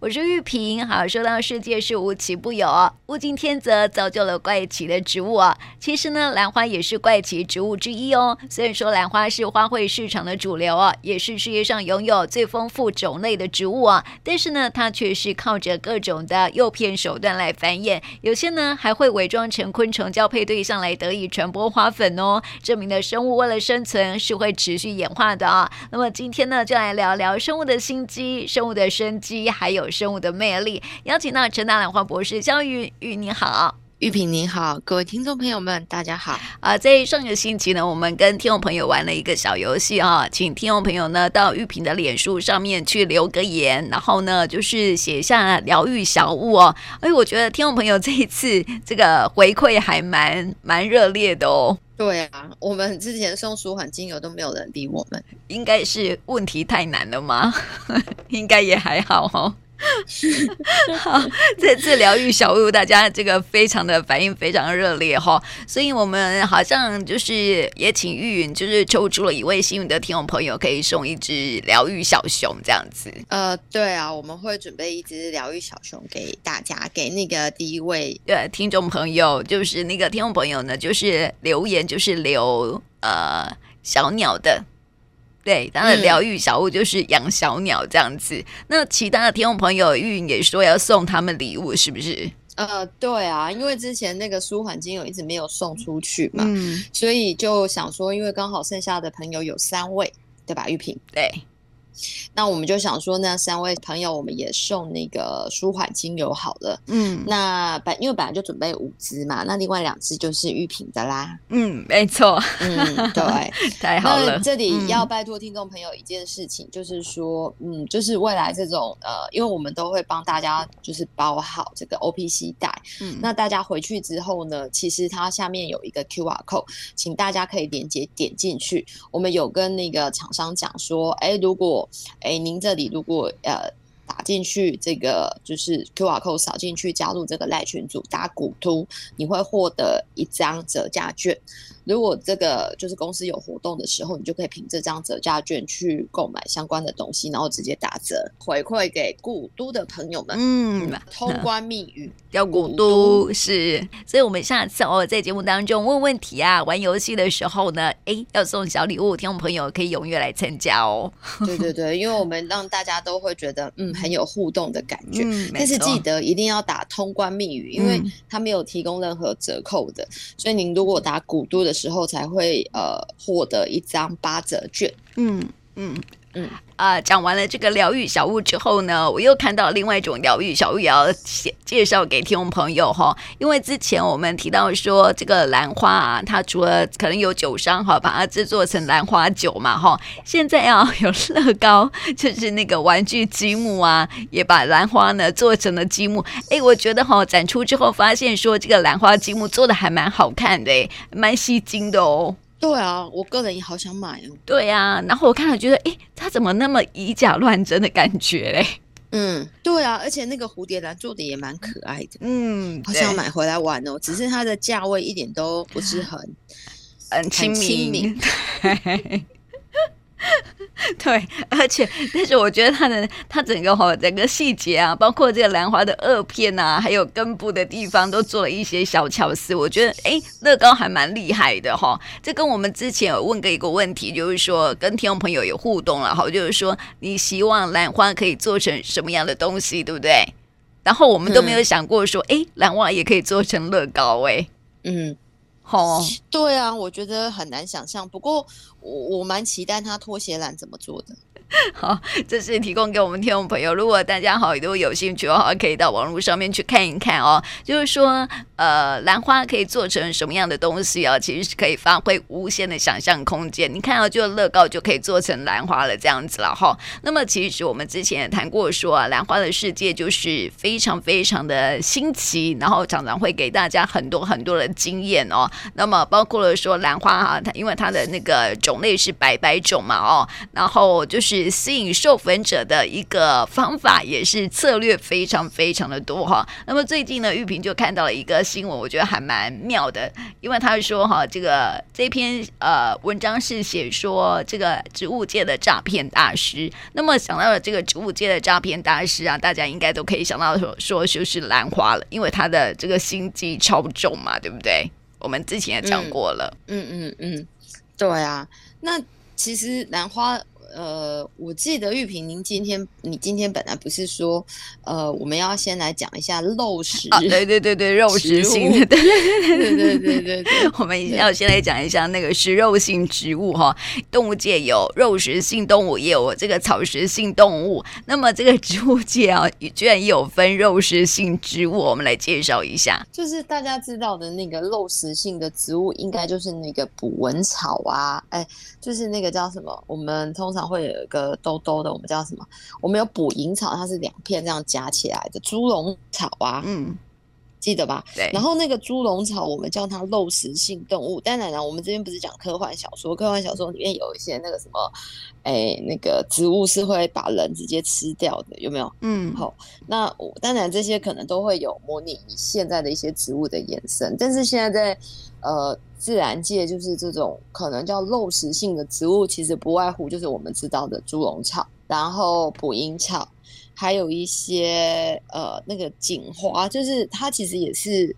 我是玉萍。好，说到世界是无奇不有，物竞天择造就了怪奇的植物啊。其实呢，兰花也是怪奇植物之一哦。虽然说兰花是花卉市场的主流啊，也是世界上拥有最丰富种类的植物啊，但是呢，它却是靠着各种的诱骗手段来繁衍，有些呢还会伪装成昆虫交配对象来得以传播花粉哦。证明的生物为了生存是会持续演化的啊。那么今天呢，就来聊聊生物的心机、生物的生机，还有生物的魅力。邀请到陈大兰花博士萧玉玉，你好，玉萍你好，各位听众朋友们，大家好。啊，在上个星期呢，我们跟听众朋友玩了一个小游戏啊，请听众朋友呢到玉萍的脸书上面去留个言，然后呢就是写下疗愈小物哦。哎，我觉得听众朋友这一次这个回馈还蛮蛮热烈的哦。对啊，我们之前送舒缓精油都没有人理我们，应该是问题太难了吗？应该也还好哦。好，这次疗愈小物，大家这个非常的反应非常热烈哈，所以我们好像就是也请玉云，就是抽出了一位幸运的听众朋友，可以送一只疗愈小熊这样子。呃，对啊，我们会准备一只疗愈小熊给大家，给那个第一位呃听众朋友，就是那个听众朋友呢，就是留言就是留呃小鸟的。对，他的疗愈小物就是养小鸟这样子。嗯、那其他的听众朋友，玉云也说要送他们礼物，是不是？呃，对啊，因为之前那个舒缓精油一直没有送出去嘛，嗯、所以就想说，因为刚好剩下的朋友有三位，对吧？玉萍，对。那我们就想说，那三位朋友我们也送那个舒缓精油好了。嗯，那本因为本来就准备五支嘛，那另外两支就是玉品的啦。嗯，没错。嗯，对，太好了。这里要拜托听众朋友一件事情，嗯、就是说，嗯，就是未来这种呃，因为我们都会帮大家就是包好这个 OPC 袋。嗯，那大家回去之后呢，其实它下面有一个 QR code，请大家可以连接点进去。我们有跟那个厂商讲说，哎，如果哎，您这里如果呃打进去这个就是 QR code 扫进去加入这个赖群组打古图，你会获得一张折价券。如果这个就是公司有活动的时候，你就可以凭这张折价券去购买相关的东西，然后直接打折回馈给古都的朋友们。嗯，通关密语要古都是，所以我们下次哦在节目当中问问题啊，玩游戏的时候呢，哎，要送小礼物，听众朋友可以踊跃来参加哦。对对对，因为我们让大家都会觉得嗯很有互动的感觉，嗯、但是记得一定要打通关密语，因为它没有提供任何折扣的，所以您如果打古都的。时候才会呃获得一张八折券。嗯嗯嗯啊，讲完了这个疗愈小物之后呢，我又看到另外一种疗愈小物，也要介介绍给听众朋友哈。因为之前我们提到说，这个兰花啊，它除了可能有酒商哈，把它制作成兰花酒嘛哈，现在啊有乐高，就是那个玩具积木啊，也把兰花呢做成了积木。哎，我觉得哈展出之后发现说，这个兰花积木做的还蛮好看的，蛮吸睛的哦。对啊，我个人也好想买哦。对啊，然后我看了觉得，哎，它怎么那么以假乱真的感觉嘞？嗯，对啊，而且那个蝴蝶兰做的也蛮可爱的。嗯，好想买回来玩哦。只是它的价位一点都不是很很亲民。对，而且但是我觉得它的它整个哈整个细节啊，包括这个兰花的萼片啊，还有根部的地方都做了一些小巧思。我觉得哎，乐高还蛮厉害的哈。这跟我们之前有问过一个问题，就是说跟听众朋友有互动了哈，就是说你希望兰花可以做成什么样的东西，对不对？然后我们都没有想过说，哎、嗯，兰花也可以做成乐高哎，嗯。哦，对啊，我觉得很难想象。不过我我蛮期待他拖鞋篮怎么做的。好，这是提供给我们听众朋友。如果大家好都有兴趣的话，可以到网络上面去看一看哦。就是说，呃，兰花可以做成什么样的东西啊？其实是可以发挥无限的想象空间。你看到，就乐高就可以做成兰花了，这样子了哈。那么，其实我们之前也谈过说啊，兰花的世界就是非常非常的新奇，然后常常会给大家很多很多的经验哦。那么，包括了说兰花哈，它因为它的那个种类是百百种嘛哦，然后就是。是吸引受粉者的一个方法，也是策略非常非常的多哈。那么最近呢，玉萍就看到了一个新闻，我觉得还蛮妙的，因为他说哈，这个这篇呃文章是写说这个植物界的诈骗大师。那么想到了这个植物界的诈骗大师啊，大家应该都可以想到说说就是兰花了，因为他的这个心机超重嘛，对不对？我们之前也讲过了，嗯嗯，嗯，对啊，那其实兰花。呃，我记得玉萍，您今天你今天本来不是说，呃，我们要先来讲一下肉食，啊、对对对对，肉食性的，对对对对对对，我们要先来讲一下那个食肉性植物哈。动物界有肉食性动物，也有这个草食性动物。那么这个植物界啊，居然也有分肉食性植物，我们来介绍一下。就是大家知道的那个肉食性的植物，应该就是那个捕蚊草啊，哎，就是那个叫什么？我们通常。会有一个兜兜的，我们叫什么？我们有捕蝇草，它是两片这样夹起来的猪笼草啊，嗯，记得吧？对。然后那个猪笼草，我们叫它肉食性动物。当然了，我们这边不是讲科幻小说，科幻小说里面有一些那个什么，哎，那个植物是会把人直接吃掉的，有没有？嗯，好。那当然这些可能都会有模拟现在的一些植物的延伸，但是现在在呃。自然界就是这种可能叫肉食性的植物，其实不外乎就是我们知道的猪笼草，然后捕蝇草，还有一些呃那个锦花，就是它其实也是。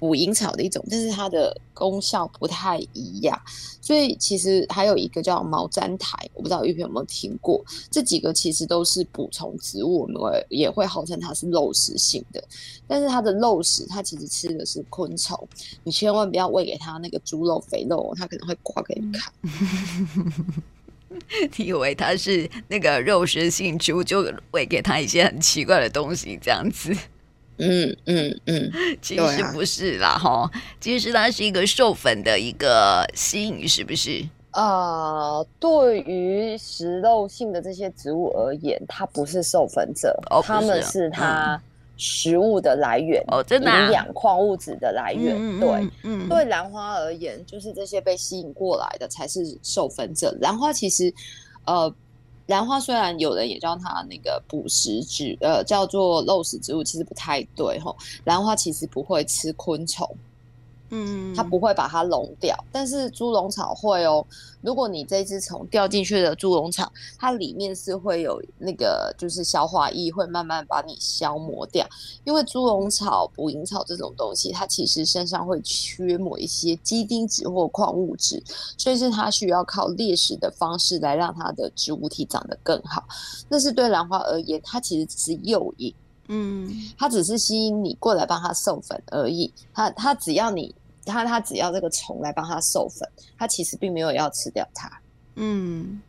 捕蝇草的一种，但是它的功效不太一样，所以其实还有一个叫毛毡苔，我不知道玉萍有没有听过。这几个其实都是捕虫植物，我们也会号称它是肉食性的，但是它的肉食，它其实吃的是昆虫，你千万不要喂给它那个猪肉肥肉，它可能会刮给你看。你以为它是那个肉食性植物，就喂给它一些很奇怪的东西，这样子。嗯嗯嗯，其实不是啦哈，其实它是一个授粉的一个吸引，是不是？呃，对于食肉性的这些植物而言，它不是授粉者，哦，它们是它食物的来源哦，真的营养矿物质的来源。嗯、对，嗯，嗯对兰花而言，就是这些被吸引过来的才是授粉者。兰花其实，呃。兰花虽然有人也叫它那个捕食植，呃，叫做肉食植物，其实不太对吼。兰花其实不会吃昆虫。嗯，它不会把它溶掉，但是猪笼草会哦。如果你这只虫掉进去的猪笼草，它里面是会有那个就是消化液，会慢慢把你消磨掉。因为猪笼草、捕蝇草这种东西，它其实身上会缺某一些基丁质或矿物质，所以是它需要靠猎食的方式来让它的植物体长得更好。但是对兰花而言，它其实只是诱引，嗯，它只是吸引你过来帮它授粉而已。它它只要你。它它只要这个虫来帮它授粉，它其实并没有要吃掉它。嗯，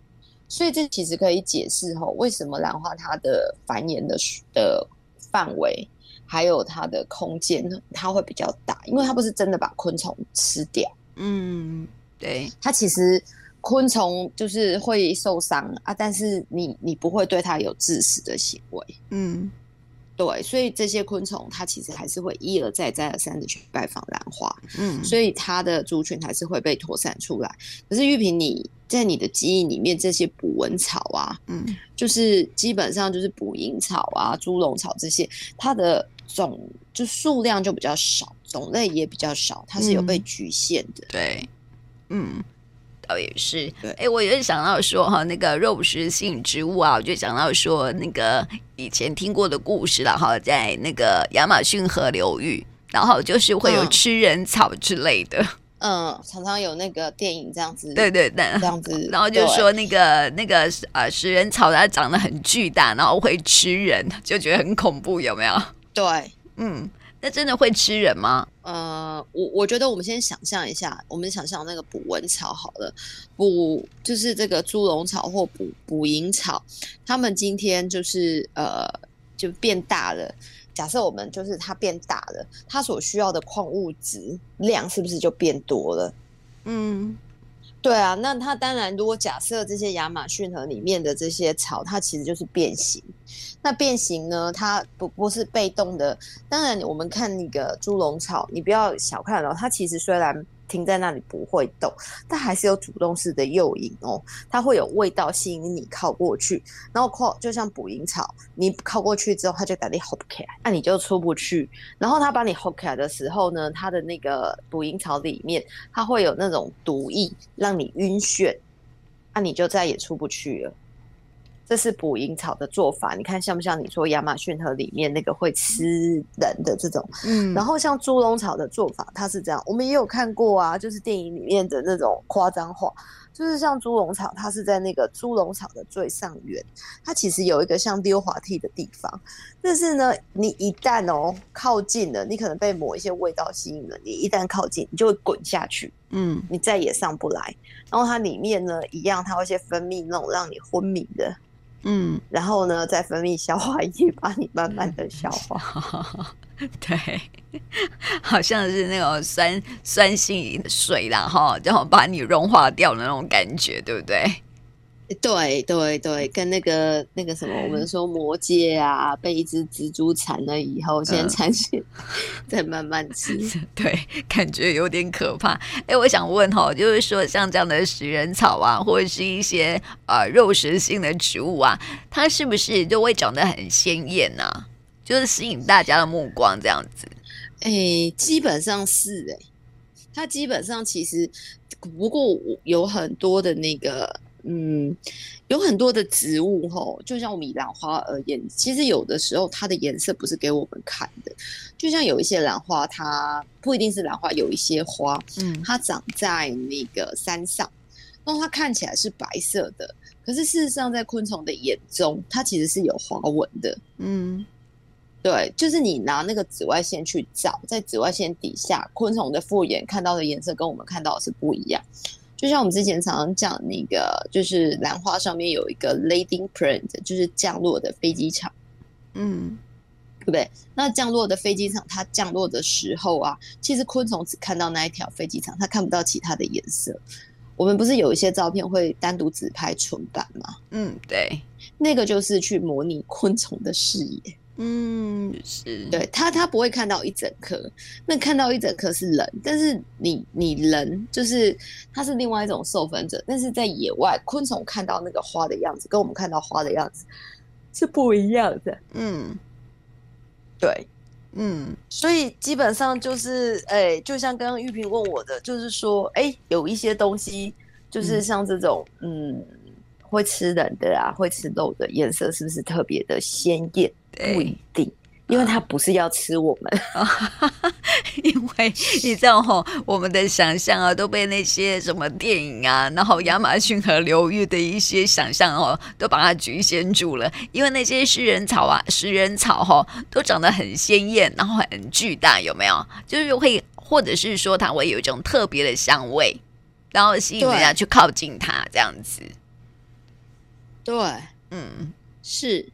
所以这其实可以解释吼，为什么兰花它的繁衍的的范围还有它的空间它会比较大，因为它不是真的把昆虫吃掉。嗯，对，它其实昆虫就是会受伤啊，但是你你不会对它有致死的行为。嗯。对，所以这些昆虫它其实还是会一而再、再而三的去拜访兰花，嗯，所以它的族群还是会被扩散出来。可是玉萍，你在你的记忆里面，这些捕蚊草啊，嗯，就是基本上就是捕蝇草啊、猪笼草这些，它的种就数量就比较少，种类也比较少，它是有被局限的。嗯、对，嗯。也是，哎、欸，我就想到说哈，那个肉食性植物啊，我就想到说那个以前听过的故事了哈，在那个亚马逊河流域，然后就是会有吃人草之类的，嗯，嗯常常有那个电影这样子，对对对，这样子，然后就说那个那个呃食人草它长得很巨大，然后会吃人，就觉得很恐怖，有没有？对，嗯。那真的会吃人吗？呃，我我觉得我们先想象一下，我们想象那个捕蚊草好了，捕就是这个猪笼草或捕捕蝇草，它们今天就是呃就变大了。假设我们就是它变大了，它所需要的矿物质量是不是就变多了？嗯。对啊，那它当然，如果假设这些亚马逊河里面的这些草，它其实就是变形。那变形呢，它不不是被动的。当然，我们看那个猪笼草，你不要小看了，它其实虽然停在那里不会动，但还是有主动式的诱引哦。它会有味道吸引你靠过去，然后靠就像捕蝇草，你靠过去之后，它就把你 hold 起来，那你就出不去。然后它把你 hold 起来的时候呢，它的那个捕蝇草里面，它会有那种毒液，让你晕眩，那你就再也出不去了。这是捕蝇草的做法，你看像不像你说亚马逊河里面那个会吃人的这种？嗯，然后像猪笼草的做法，它是这样，我们也有看过啊，就是电影里面的那种夸张化，就是像猪笼草，它是在那个猪笼草的最上缘，它其实有一个像溜滑梯的地方，但是呢，你一旦哦靠近了，你可能被某一些味道吸引了，你一旦靠近，你就会滚下去，嗯，你再也上不来。然后它里面呢，一样，它会先分泌那种让你昏迷的。嗯，然后呢，再分泌消化液，把你慢慢的消化。对，好像是那种酸酸性水，然后然后把你融化掉的那种感觉，对不对？对对对，跟那个那个什么，我们说魔戒啊，被一只蜘蛛缠了以后，先缠起，再慢慢吃。对，感觉有点可怕。哎，我想问哈，就是说像这样的食人草啊，或者是一些呃肉食性的植物啊，它是不是就会长得很鲜艳呢？就是吸引大家的目光这样子？哎，基本上是哎，它基本上其实不过有很多的那个。嗯，有很多的植物吼，就像我们以兰花而言，其实有的时候它的颜色不是给我们看的。就像有一些兰花，它不一定是兰花，有一些花，嗯，它长在那个山上，那它看起来是白色的，可是事实上在昆虫的眼中，它其实是有花纹的。嗯，对，就是你拿那个紫外线去照，在紫外线底下，昆虫的复眼看到的颜色跟我们看到的是不一样。就像我们之前常常讲那个，就是兰花上面有一个 landing print，就是降落的飞机场，嗯，对不对？那降落的飞机场，它降落的时候啊，其实昆虫只看到那一条飞机场，它看不到其他的颜色。我们不是有一些照片会单独只拍纯版吗？嗯，对，那个就是去模拟昆虫的视野。嗯，是对他，他不会看到一整颗，那看到一整颗是人，但是你你人就是他是另外一种受粉者，但是在野外，昆虫看到那个花的样子，跟我们看到花的样子是不一样的。嗯，对，嗯，所以基本上就是，哎、欸，就像刚刚玉萍问我的，就是说，哎、欸，有一些东西，就是像这种，嗯，嗯，会吃人的啊，会吃肉的，颜色是不是特别的鲜艳？不一定，因为它不是要吃我们，因为你知道吼，我们的想象啊，都被那些什么电影啊，然后亚马逊河流域的一些想象哦，都把它局限住了。因为那些食人草啊，食人草哈，都长得很鲜艳，然后很巨大，有没有？就是会，或者是说它会有一种特别的香味，然后吸引人家去靠近它，这样子。对，嗯，是。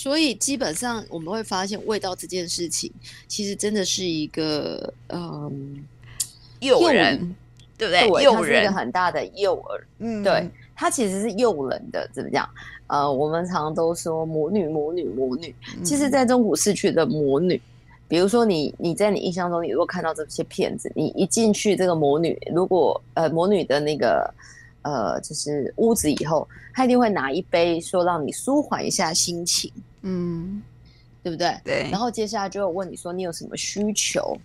所以基本上我们会发现，味道这件事情其实真的是一个嗯诱人，对不对？诱人，一个很大的诱饵。嗯，对，它其实是诱人的，怎么讲？呃，我们常常都说魔女，魔女，魔女。其实，在中古市区的魔女，比如说你，你在你印象中，你如果看到这些片子，你一进去这个魔女，如果呃魔女的那个。呃，就是屋子以后，他一定会拿一杯，说让你舒缓一下心情，嗯，对不对？对。然后接下来就会问你说你有什么需求，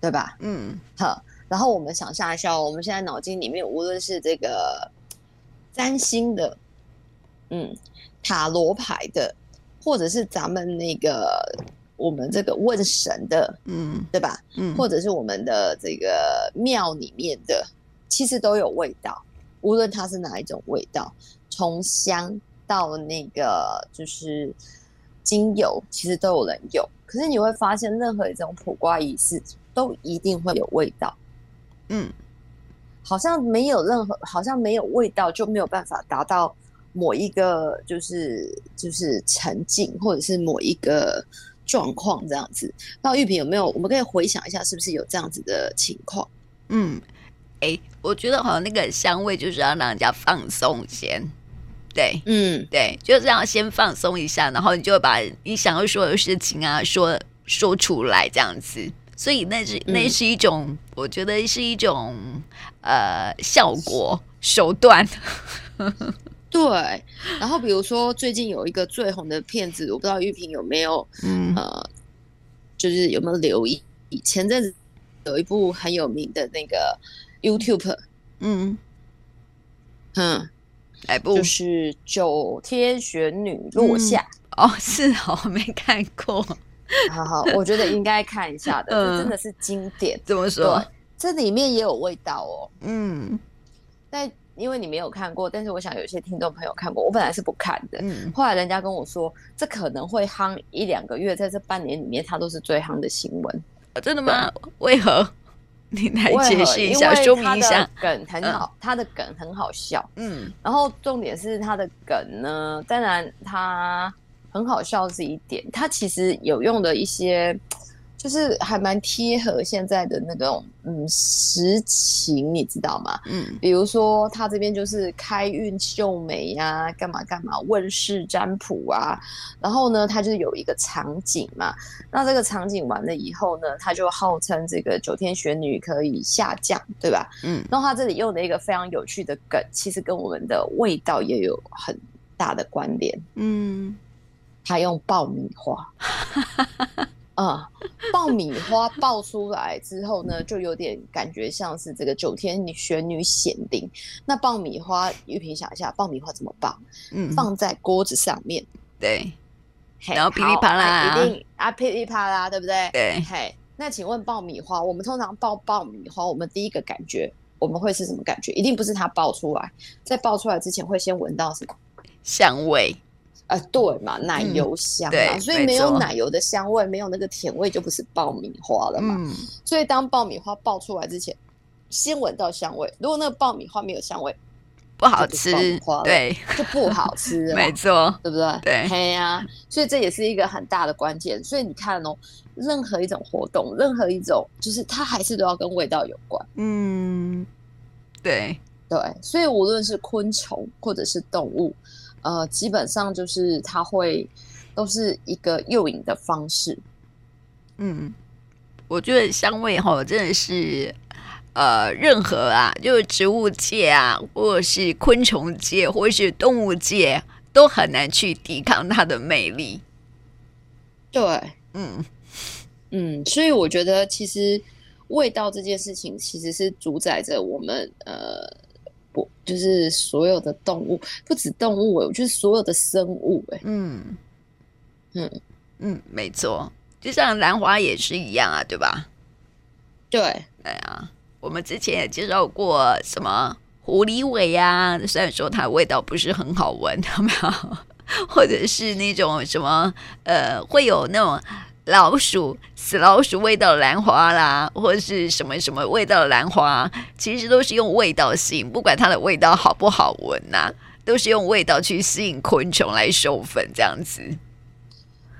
对吧？嗯，好。然后我们想象一下，我们现在脑筋里面，无论是这个占星的，嗯，塔罗牌的，或者是咱们那个我们这个问神的，嗯，对吧？嗯，或者是我们的这个庙里面的，其实都有味道。无论它是哪一种味道，从香到那个就是精油，其实都有人用。可是你会发现，任何一种普瓜仪式都一定会有味道。嗯，好像没有任何，好像没有味道就没有办法达到某一个就是就是沉浸或者是某一个状况这样子。那玉萍有没有？我们可以回想一下，是不是有这样子的情况？嗯。哎，我觉得好像那个香味就是要让人家放松先，对，嗯，对，就是这样先放松一下，然后你就把你想要说的事情啊说说出来这样子，所以那是那是一种，嗯、我觉得是一种呃效果手段。对，然后比如说最近有一个最红的片子，我不知道玉萍有没有，嗯、呃，就是有没有留意？前阵子有一部很有名的那个 YouTube，嗯。嗯，哪部？就是九天玄女落下。嗯、哦，是哦，没看过。好好，我觉得应该看一下的，真的是经典。怎么说？这里面也有味道哦。嗯，但。因为你没有看过，但是我想有些听众朋友看过。我本来是不看的，嗯，后来人家跟我说，这可能会夯一两个月，在这半年里面，它都是最夯的新闻。哦，真的吗？为何？你来解释一下，说明一下。梗很好，他的梗很好笑，嗯。然后重点是他的梗呢，当然他很好笑是一点，他其实有用的一些。就是还蛮贴合现在的那种嗯实情，你知道吗？嗯，比如说他这边就是开运秀美呀、啊，干嘛干嘛，问世占卜啊，然后呢，他就是有一个场景嘛，那这个场景完了以后呢，他就号称这个九天玄女可以下降，对吧？嗯，然后他这里用的一个非常有趣的梗，其实跟我们的味道也有很大的关联。嗯，他用爆米花。啊、嗯，爆米花爆出来之后呢，就有点感觉像是这个九天玄女显灵。那爆米花，玉萍想一下，爆米花怎么爆？嗯，放在锅子上面，对，嘿然后噼里啪啦，一定啊噼里啪啦，对不对？对，嘿，那请问爆米花，我们通常爆爆米花，我们第一个感觉我们会是什么感觉？一定不是它爆出来，在爆出来之前会先闻到什么香味？呃，对嘛，奶油香嘛，嗯、所以没有奶油的香味，没有那个甜味，就不是爆米花了嘛。嗯、所以当爆米花爆出来之前，先闻到香味。如果那个爆米花没有香味，不好吃，对，就不好吃，没错，对不对？对，嘿呀、啊，所以这也是一个很大的关键。所以你看哦，任何一种活动，任何一种，就是它还是都要跟味道有关。嗯，对对，所以无论是昆虫或者是动物。呃，基本上就是它会都是一个诱引的方式。嗯，我觉得香味哈真的是呃，任何啊，就是植物界啊，或者是昆虫界，或者是动物界，都很难去抵抗它的魅力。对，嗯嗯，所以我觉得其实味道这件事情，其实是主宰着我们呃。不，就是所有的动物，不止动物哎，我觉得所有的生物哎，嗯嗯嗯，没错，就像兰花也是一样啊，对吧？对，对啊，我们之前也介绍过什么狐狸尾啊，虽然说它的味道不是很好闻，有没有？或者是那种什么呃，会有那种。老鼠，死老鼠味道的兰花啦，或是什么什么味道的兰花，其实都是用味道吸引，不管它的味道好不好闻呐、都是用味道去吸引昆虫来授粉这样子。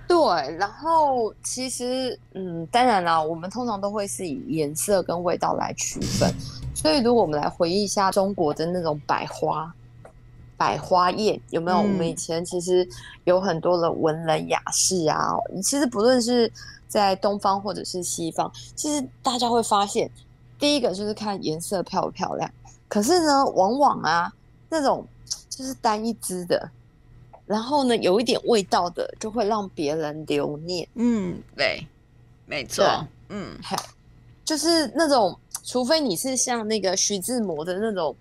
对，然后其实，嗯，当然啦，我们通常都会是以颜色跟味道来区分，所以如果我们来回忆一下中国的那种百花。百花宴有没有？嗯、我们以前其实有很多的文人雅士啊。其实不论是在东方或者是西方，其实大家会发现，第一个就是看颜色漂不漂亮。可是呢，往往啊，那种就是单一支的，然后呢，有一点味道的，就会让别人留念。嗯，对，没错。对嗯，就是那种，除非你是像那个徐志摩的那种。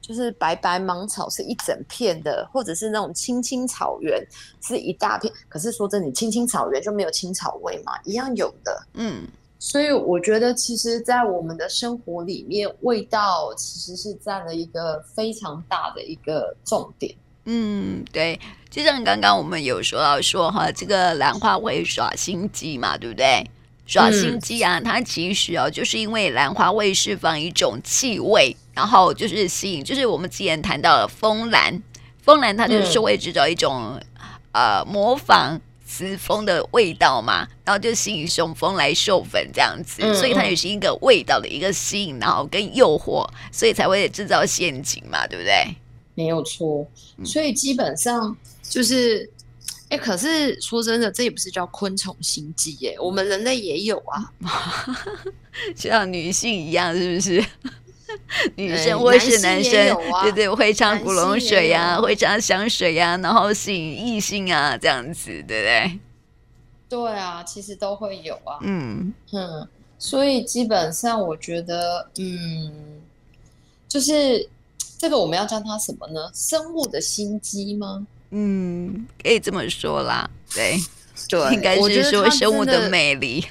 就是白白芒草是一整片的，或者是那种青青草原是一大片。可是说真的，你青青草原就没有青草味嘛？一样有的。嗯，所以我觉得，其实，在我们的生活里面，味道其实是占了一个非常大的一个重点。嗯，对，就像刚刚我们有说到说哈，这个兰花会耍心机嘛，对不对？耍心机啊，它其实哦，就是因为兰花会释放一种气味。然后就是吸引，就是我们之前谈到了风兰，风兰它就是会制造一种、嗯、呃模仿雌蜂的味道嘛，然后就吸引雄蜂来授粉这样子，嗯、所以它也是一个味道的一个吸引，然后跟诱惑，所以才会制造陷阱嘛，对不对？没有错，所以基本上就是哎、欸，可是说真的，这也不是叫昆虫心机耶，我们人类也有啊，像女性一样，是不是？女生或是男生，欸啊、对对，会唱古龙水呀、啊，会唱香水呀、啊，然后吸引异性啊，这样子，对不对？对啊，其实都会有啊。嗯嗯，所以基本上我觉得，嗯，就是这个我们要叫它什么呢？生物的心机吗？嗯，可以这么说啦。对，对，应该是说生物的魅力。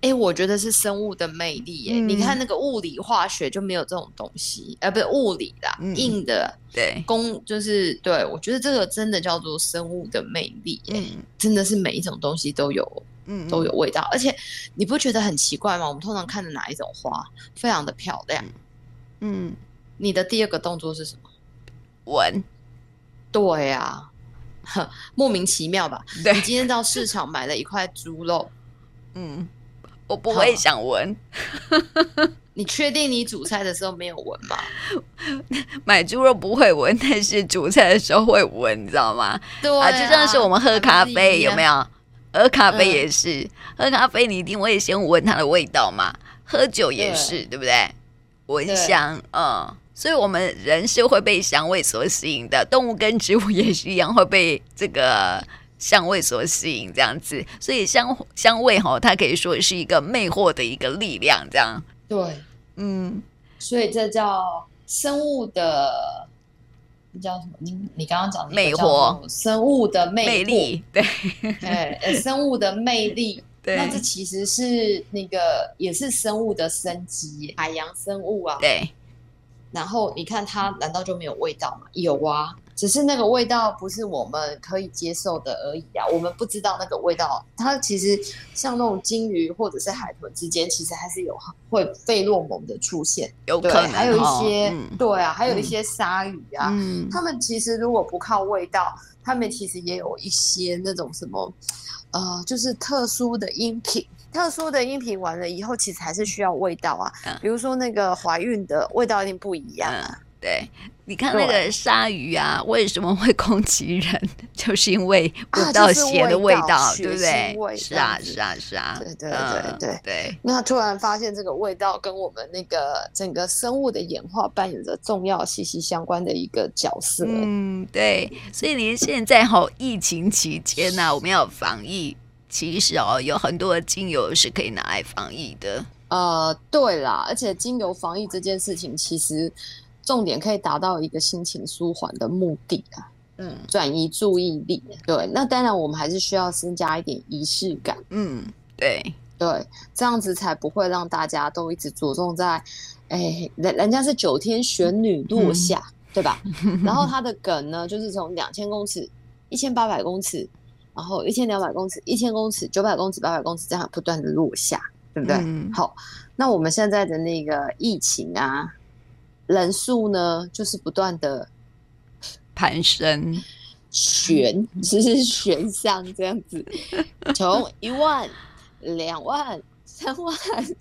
哎、欸，我觉得是生物的魅力耶。嗯、你看那个物理化学就没有这种东西，呃，不是物理啦，嗯、硬的，对，工就是对。我觉得这个真的叫做生物的魅力耶，嗯、真的是每一种东西都有，嗯，都有味道。而且你不觉得很奇怪吗？我们通常看的哪一种花非常的漂亮？嗯，你的第二个动作是什么？闻。对呀、啊，莫名其妙吧？对，你今天到市场买了一块猪肉，嗯。我不会想闻，你确定你煮菜的时候没有闻吗？买猪肉不会闻，但是煮菜的时候会闻，你知道吗？对啊，啊，就像是我们喝咖啡，有没有？喝咖啡也是，嗯、喝咖啡你一定会先闻它的味道嘛。喝酒也是，对，对不对？闻香，嗯，所以我们人是会被香味所吸引的，动物跟植物也是一样会被这个。香味所吸引，这样子，所以香香味哈，它可以说是一个魅惑的一个力量，这样。对，嗯，所以这叫生物的，叫什么？你你刚刚讲的魅惑，生物的魅，魅力，对，对，生物的魅力，对，那这其实是那个也是生物的生机，海洋生物啊，对。然后你看它，难道就没有味道吗？有啊。只是那个味道不是我们可以接受的而已啊！我们不知道那个味道，它其实像那种鲸鱼或者是海豚之间，其实还是有会费洛蒙的出现，有可能。还有一些，嗯、对啊，还有一些鲨鱼啊，嗯、他们其实如果不靠味道，他们其实也有一些那种什么，呃，就是特殊的音频。特殊的音频完了以后，其实还是需要味道啊。嗯、比如说那个怀孕的味道一定不一样啊。嗯对，你看那个鲨鱼啊，为什么会攻击人？就是因为闻到血的味道，对不对？是啊，是啊，是啊。对对对对对。那突然发现这个味道跟我们那个整个生物的演化扮演着重要、息息相关的一个角色。嗯，对。所以连现在哈，疫情期间呢，我们要防疫，其实哦，有很多的精油是可以拿来防疫的。呃，对啦，而且精油防疫这件事情，其实。重点可以达到一个心情舒缓的目的啊，嗯，转移注意力。对，那当然我们还是需要增加一点仪式感。嗯，对对，这样子才不会让大家都一直着重在，哎，人人家是九天玄女落下，嗯、对吧？然后它的梗呢，就是从两千公尺、一千八百公尺，然后一千两百公尺、一千公尺、九百公尺、八百公尺这样不断的落下，对不对？嗯、好，那我们现在的那个疫情啊。人数呢，就是不断的攀升，悬，只是悬上这样子，从一万、两万、三万、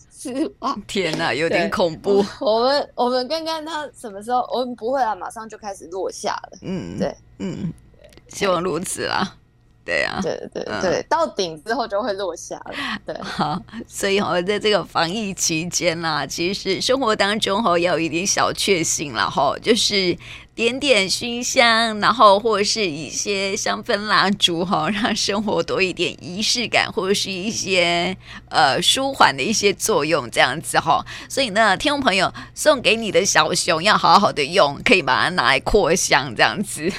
四万，天哪，有点恐怖。我们我们看看他什么时候，我们不会啊，马上就开始落下了。嗯，对，嗯，希望如此啦。对啊，对对对，嗯、到顶之后就会落下了。对，好，所以哈，在这个防疫期间啦，其实生活当中哈要有一点小确幸了哈，就是点点熏香，然后或者是一些香氛蜡烛哈，让生活多一点仪式感，或者是一些呃舒缓的一些作用，这样子哈。所以呢，听众朋友送给你的小熊要好好的用，可以把它拿来扩香，这样子。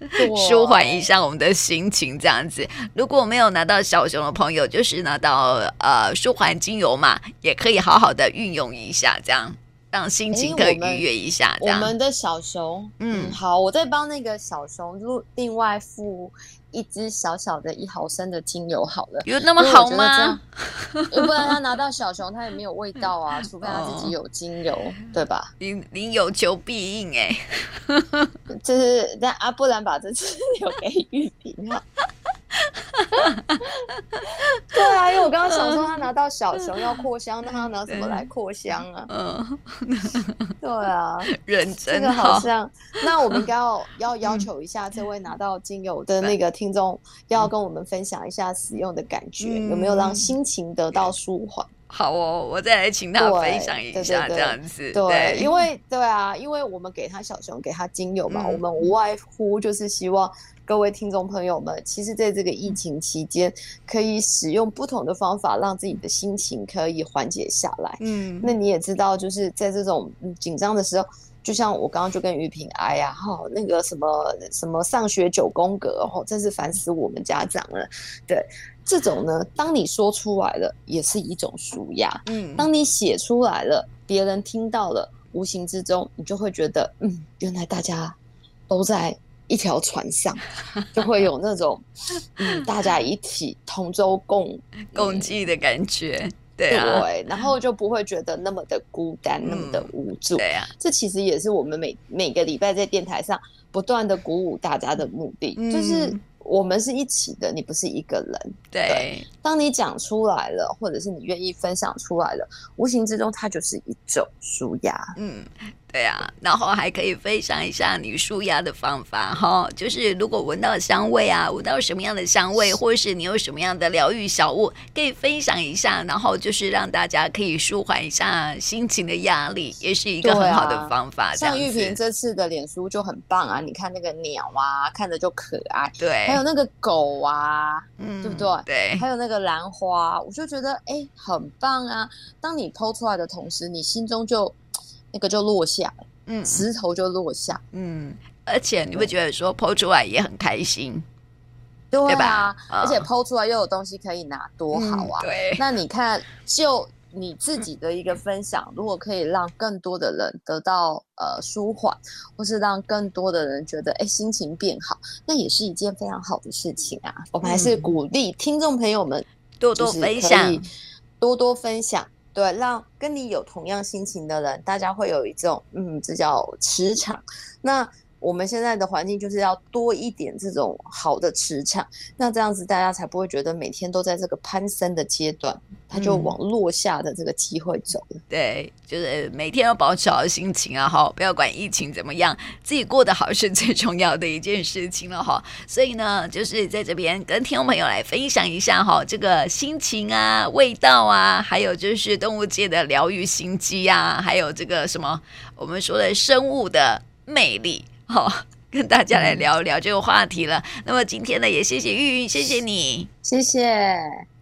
舒缓一下我们的心情，这样子。如果没有拿到小熊的朋友，就是拿到呃舒缓精油嘛，也可以好好的运用一下，这样让心情可以愉悦一下。我们的小熊，嗯，好，我再帮那个小熊录另外付。一支小小的一毫升的精油好了，有那么好吗？要不然他拿到小熊，他也没有味道啊，除非他自己有精油，哦、对吧？你你有求必应哎，就是但啊，不然把这支 留给玉萍啊。对啊，因为我刚刚想想说他拿到小熊要扩香，那他拿什么来扩香啊？嗯，对啊，认真。这个好像，那我们应该要要要求一下这位拿到精油的那个听众，要跟我们分享一下使用的感觉，有没有让心情得到舒缓？好哦，我再来请他分享一下这样子。对，因为对啊，因为我们给他小熊，给他精油嘛，嗯、我们无外乎就是希望各位听众朋友们，其实在这个疫情期间，可以使用不同的方法，让自己的心情可以缓解下来。嗯，那你也知道，就是在这种紧张的时候，就像我刚刚就跟于平哎呀，哈，那个什么什么上学九宫格，哦，真是烦死我们家长了。对。这种呢，当你说出来了，也是一种舒压。嗯，当你写出来了，别人听到了，无形之中，你就会觉得，嗯，原来大家都在一条船上，就会有那种，嗯，大家一起同舟共共济的感觉。对啊，对，然后就不会觉得那么的孤单，嗯、那么的无助。对啊，这其实也是我们每每个礼拜在电台上不断的鼓舞大家的目的，嗯、就是。我们是一起的，你不是一个人。对，对，当你讲出来了，或者是你愿意分享出来了，无形之中它就是一种舒压。嗯。对啊，然后还可以分享一下你舒压的方法哈，就是如果闻到香味啊，闻到什么样的香味，或是你有什么样的疗愈小物，可以分享一下，然后就是让大家可以舒缓一下心情的压力，也是一个很好的方法。啊、像玉萍这次的脸书就很棒啊，你看那个鸟啊，看着就可爱，对，还有那个狗啊，嗯，对不对？对，还有那个兰花，我就觉得哎，很棒啊。当你 po 出来的同时，你心中就。那个就落下了，嗯，石头就落下，嗯，而且你会觉得说 po 出来也很开心，对，对吧？哦、而且 po 出来又有东西可以拿，多好啊！嗯、对，那你看，就你自己的一个分享，如果可以让更多的人得到呃舒缓，或是让更多的人觉得哎心情变好，那也是一件非常好的事情啊！我们还是鼓励听众朋友们多多分享，多多分享。对，让跟你有同样心情的人，大家会有一种，嗯，这叫磁场。那我们现在的环境就是要多一点这种好的磁场，那这样子大家才不会觉得每天都在这个攀升的阶段。他就往落下的这个机会走了。嗯，对，就是每天要保持好的心情啊，哈，不要管疫情怎么样，自己过得好是最重要的一件事情了，哈。所以呢，就是在这边跟听众朋友来分享一下哈，这个心情啊、味道啊，还有就是动物界的疗愈心机啊，还有这个什么我们说的生物的魅力，哈，跟大家来聊一聊这个话题了。嗯、那么今天呢，也谢谢玉玉，谢谢你，谢谢。